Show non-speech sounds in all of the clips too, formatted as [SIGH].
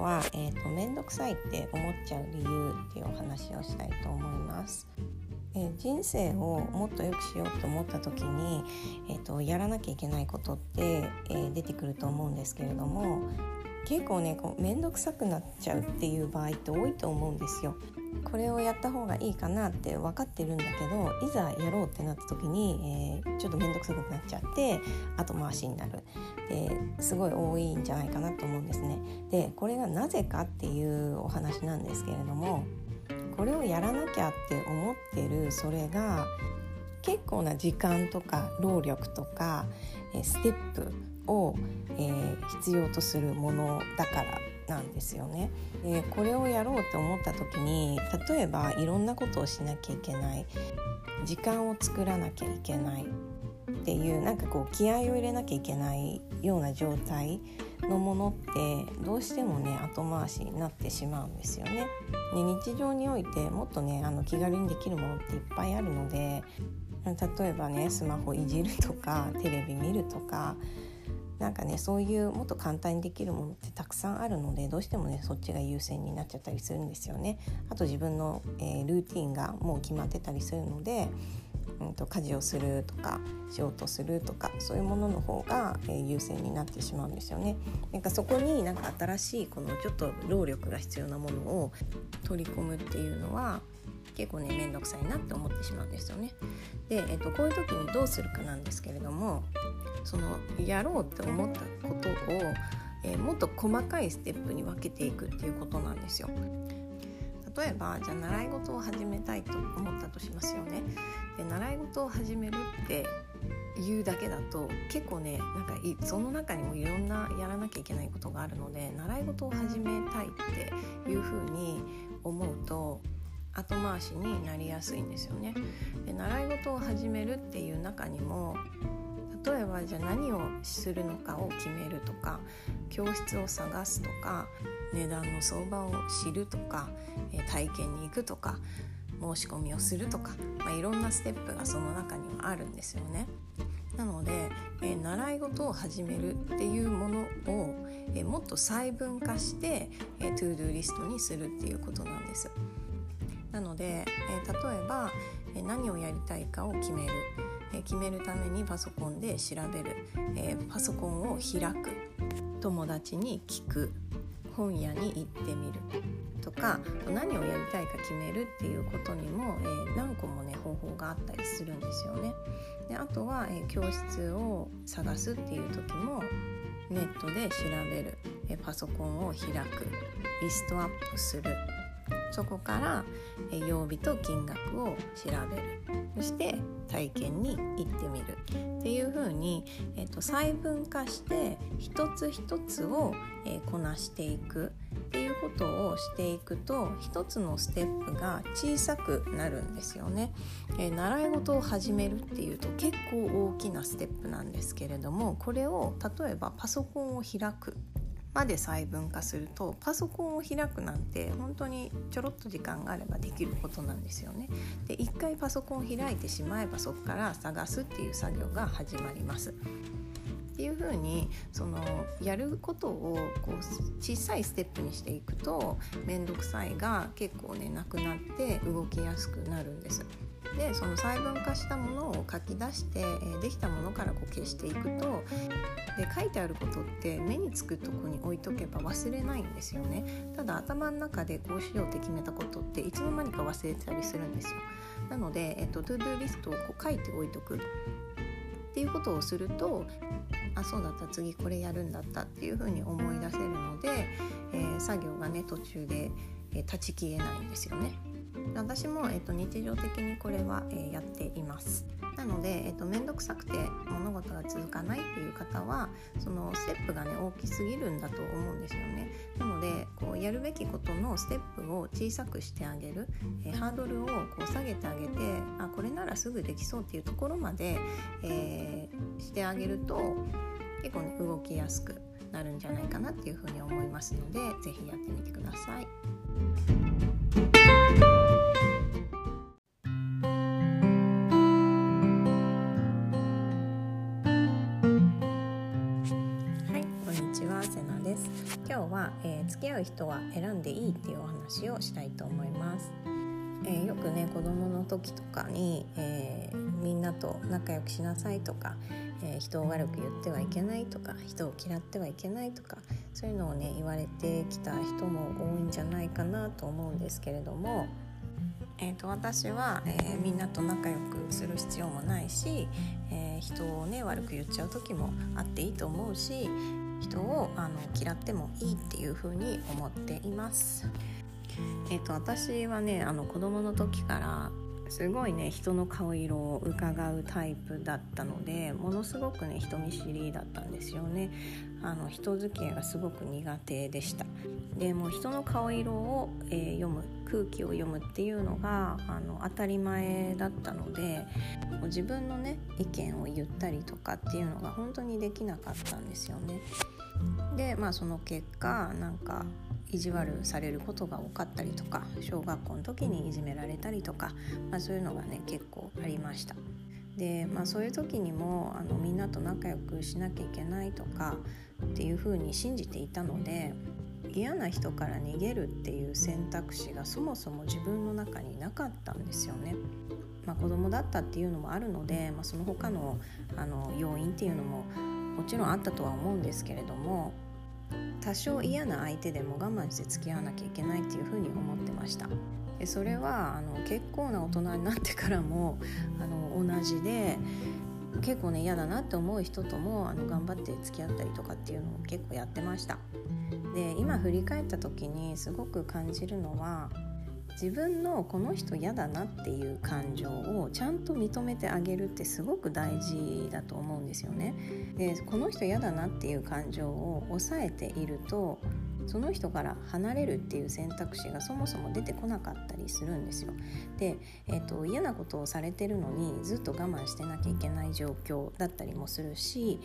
は、えーと、面倒くさいって思っちゃう理由っていうお話をしたいと思います。えー、人生をもっと良くしようと思った時に、えーと、やらなきゃいけないことって、えー、出てくると思うんですけれども結構ねこう面倒くさくなっちゃうっていう場合って多いと思うんですよ。これをやった方がいいかなって分かってるんだけどいざやろうってなった時に、えー、ちょっと面倒くさくなっちゃって後回しになるですごい多いんじゃないかなと思うんですね。でこれがなぜかっていうお話なんですけれどもこれをやらなきゃって思ってるそれが結構な時間とか労力とかステップを、えー、必要とするものだからなんですよね。でこれをやろうって思った時に例えばいろんなことをしなきゃいけない時間を作らなきゃいけないっていうなんかこう気合を入れなきゃいけないような状態のものってどうしてもね後回しになってしまうんですよね。で日常においてもっとねあの気軽にできるものっていっぱいあるので例えばねスマホいじるとかテレビ見るとかなんかねそういうもっと簡単にできるものってたくさんあるのでどうしてもねそっちが優先になっちゃったりするんですよね。あと自分の、えー、ルーティンがもう決まってたりするので、うんと、家事をするとか仕事するとかそういうものの方が、えー、優先になってしまうんですよね。なんかそこになんか新しいこのちょっと労力が必要なものを取り込むっていうのは結構ね面倒くさいなって思ってしまうんですよね。で、えっと、こういう時にどうするかなんですけれどもそのやろうって思ったことを、えー、もっと細かいステップに分けていくっていうことなんですよ。例えばじゃあ習い事を始めたいと思ったとしますよね。で習い事を始めるって言うだけだと結構ねなんかその中にもいろんなやらなきゃいけないことがあるので習い事を始めたいっていうふうに思うと後回しになりやすいんですよね。で習い事を始めるっていう中にも例えばじゃあ何をするのかを決めるとか教室を探すとか値段の相場を知るとか体験に行くとか申し込みをするとか、まあ、いろんなステップがその中にはあるんですよね。なので、えー、習い事を始めるっていうものを、えー、もっと細分化して、えー、 to do リストにするっていうことなんです。なので、え例えば、え何をやりたいかを決める、決めるためにパソコンで調べる、えパソコンを開く。友達に聞く。本屋に行ってみる。とか何をやりたいか決めるっていうことにも、えー、何個もね方法があったりするんですよね。であとは、えー、教室を探すっていう時もネットで調べる、え、パソコンを開く。リストアップする。そこから曜日と金額を調べる。そして体験に行ってみる。っていう風に、えーと、細分化して一つ一つを、え、こなしていく。っていうことをしていくと一つのステップが小さくなるんですよね、えー、習い事を始めるっていうと結構大きなステップなんですけれどもこれを例えばパソコンを開く。まで細分化するとパソコンを開くなんて本当にちょろっと時間があればできることなんですよね。で一回パソコンを開いてしまえばそこから探すっていう作業が始まります。っていう風にそのやることをこう小さいステップにしていくと面倒くさいが結構ねなくなって動きやすくなるんです。でその細分化したものを書き出して、え、できたものからこう消していくとで書いてあることって目につくとこに置いとけば忘れないんですよねただ頭の中でこうしようって決めたことっていつの間にか忘れてたりするんですよなので、えーと、トゥードゥリストをこう書いておいとくっていうことをするとあそうだった次これやるんだったっていうふうに思い出せるので、えー、作業がね途中で、えー、断ち切れないんですよね。私も、えーと、日常的にこれは、えー、やっていますなので、えーと、面倒くさくて物事が続かないっていう方はそのステップがね大きすぎるんだと思うんですよねなのでこうやるべきことのステップを小さくしてあげる、えー、ハードルをこう下げてあげてあこれならすぐできそうっていうところまで、えー、してあげると結構ね動きやすくなるんじゃないかなっていうふうに思いますので是非やってみてください。今日は、えー、付き合う人は選んでいいっていうお話をしたいと思います。えー、よくね子供の時とかに、えー、みんなと仲良くしなさいとか、え人を悪く言ってはいけないとか人を嫌ってはいけないとかそういうのをね言われてきた人も多いんじゃないかなと思うんですけれどもえーと、私は、えー、みんなと仲良くする必要もないし、えー、人をね悪く言っちゃう時もあっていいと思うし人をあの嫌ってもいいっていうふうに思っています。えっと、私はねあの子供の時からすごいね人の顔色を伺うタイプだったのでものすごくね人見知りだったんですよね。あの人付き合いがすごく苦手でした。でもう人の顔色を、えー、読む空気を読むっていうのがあの当たり前だったのでもう自分のね意見を言ったりとかっていうのが本当にできなかったんですよね。でまあその結果なんか意地悪されることが多かったりとか小学校の時にいじめられたりとか、まあ、そういうのがね結構ありました。でまあ、そういう時にもあのみんなと仲良くしなきゃいけないとかっていうふうに信じていたので嫌な人から逃げるっていう選択肢がそもそも自分の中になかったんですよね。まあ、子供だったっていうのもあるので、まあ、その他のあの要因っていうのももちろんあったとは思うんですけれども多少嫌な相手でも我慢して付き合わなきゃいけないっていうふうに思ってました。でそれはあの結構な大人になってからもあの同じで結構ね嫌だなって思う人ともあの頑張って付き合ったりとかっていうのを結構やってました。で今振り返った時にすごく感じるのは自分のこの人嫌だなっていう感情をちゃんと認めてあげるってすごく大事だと思うんですよね。でこの人嫌だなっていう感情を抑えているとその人から離れるっていう選択肢がそもそも出てこなかったりするんですよ。で、えーと、嫌なことをされてるのにずっと我慢してなきゃいけない状況だったりもするし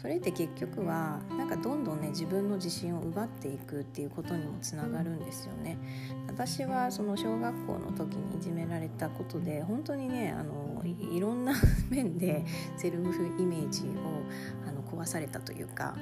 それって結局はなんかどんどんね自分の自信を奪っていくっていうことにもつながるんですよね。私はその小学校の時にいじめられたことで本当にねあのいろんな [LAUGHS] 面でセルフイメージをあの壊されたというか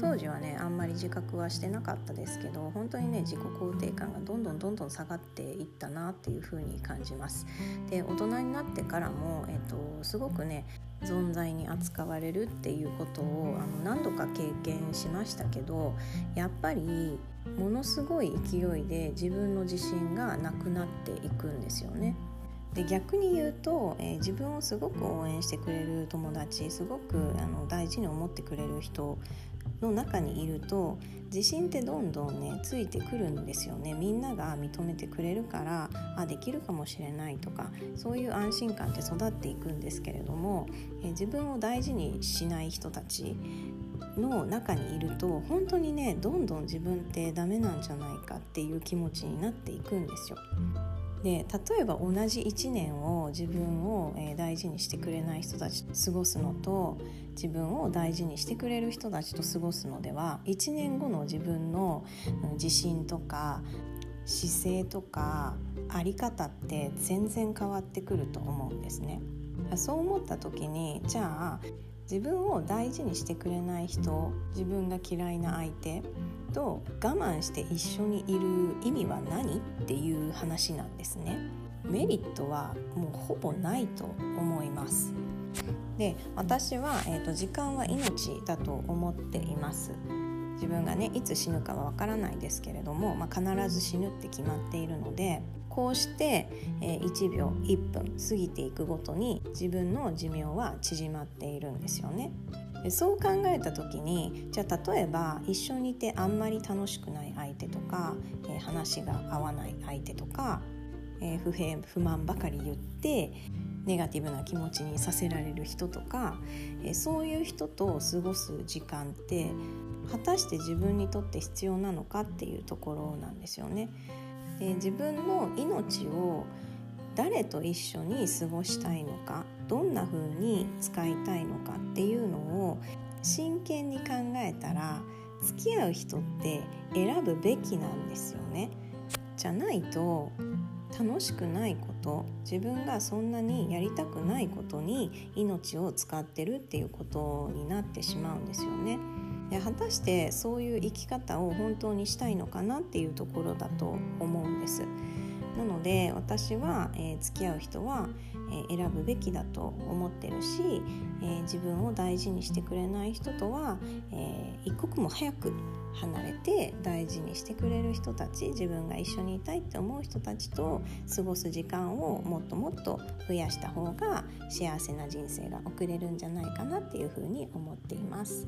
当時はねあんまり自覚はしてなかったですけど本当にね自己肯定感がどんどんどんどん下がっていったなっていう風に感じますで大人になってからも、えーと、すごくね存在に扱われるっていうことをあの何度か経験しましたけどやっぱりものすごい勢いで自分の自信がなくなっていくんですよね。で逆に言うと、えー、自分をすごく応援してくれる友達すごくあの大事に思ってくれる人の中にいると自信ってどんどんねついてくるんですよねみんなが認めてくれるからあできるかもしれないとかそういう安心感って育っていくんですけれどもえ自分を大事にしない人たちの中にいると本当にねどんどん自分ってダメなんじゃないかっていう気持ちになっていくんですよ。で例えば同じ1年を自分を、大事にしてくれない人たちと過ごすのと自分を大事にしてくれる人たちと過ごすのでは1年後の自分の自信とか姿勢とか在り方って全然変わってくると思うんですね。そう思った時にじゃあ自分を大事にしてくれない人自分が嫌いな相手と我慢して一緒にいる意味は何っていう話なんですね。メリットはもうほぼないと思います。で私は、えーと、時間は命だと思っています。自分がねいつ死ぬかはわからないですけれども、まあ、必ず死ぬって決まっているのでこうして、えー、1秒1分過ぎていくごとに自分の寿命は縮まっているんですよね。そう考えた時にじゃあ例えば一緒にいてあんまり楽しくない相手とか、え、話が合わない相手とか、え、不平不満ばかり言ってネガティブな気持ちにさせられる人とか、え、そういう人と過ごす時間って果たして自分にとって必要なのかっていうところなんですよね。で自分の命を誰と一緒に過ごしたいのかどんな風に使いたいのかっていうのを真剣に考えたら付き合う人って選ぶべきなんですよね。じゃないと楽しくないこと自分がそんなにやりたくないことに命を使ってるっていうことになってしまうんですよね。で果たしてそういう生き方を本当にしたいのかなっていうところだと思うんです。なので私は、えー、付き合う人は、えー、選ぶべきだと思ってるし、えー、自分を大事にしてくれない人とは、え一刻も早く離れて大事にしてくれる人たち自分が一緒にいたいって思う人たちと過ごす時間をもっともっと増やした方が幸せな人生が送れるんじゃないかなっていうふうに思っています。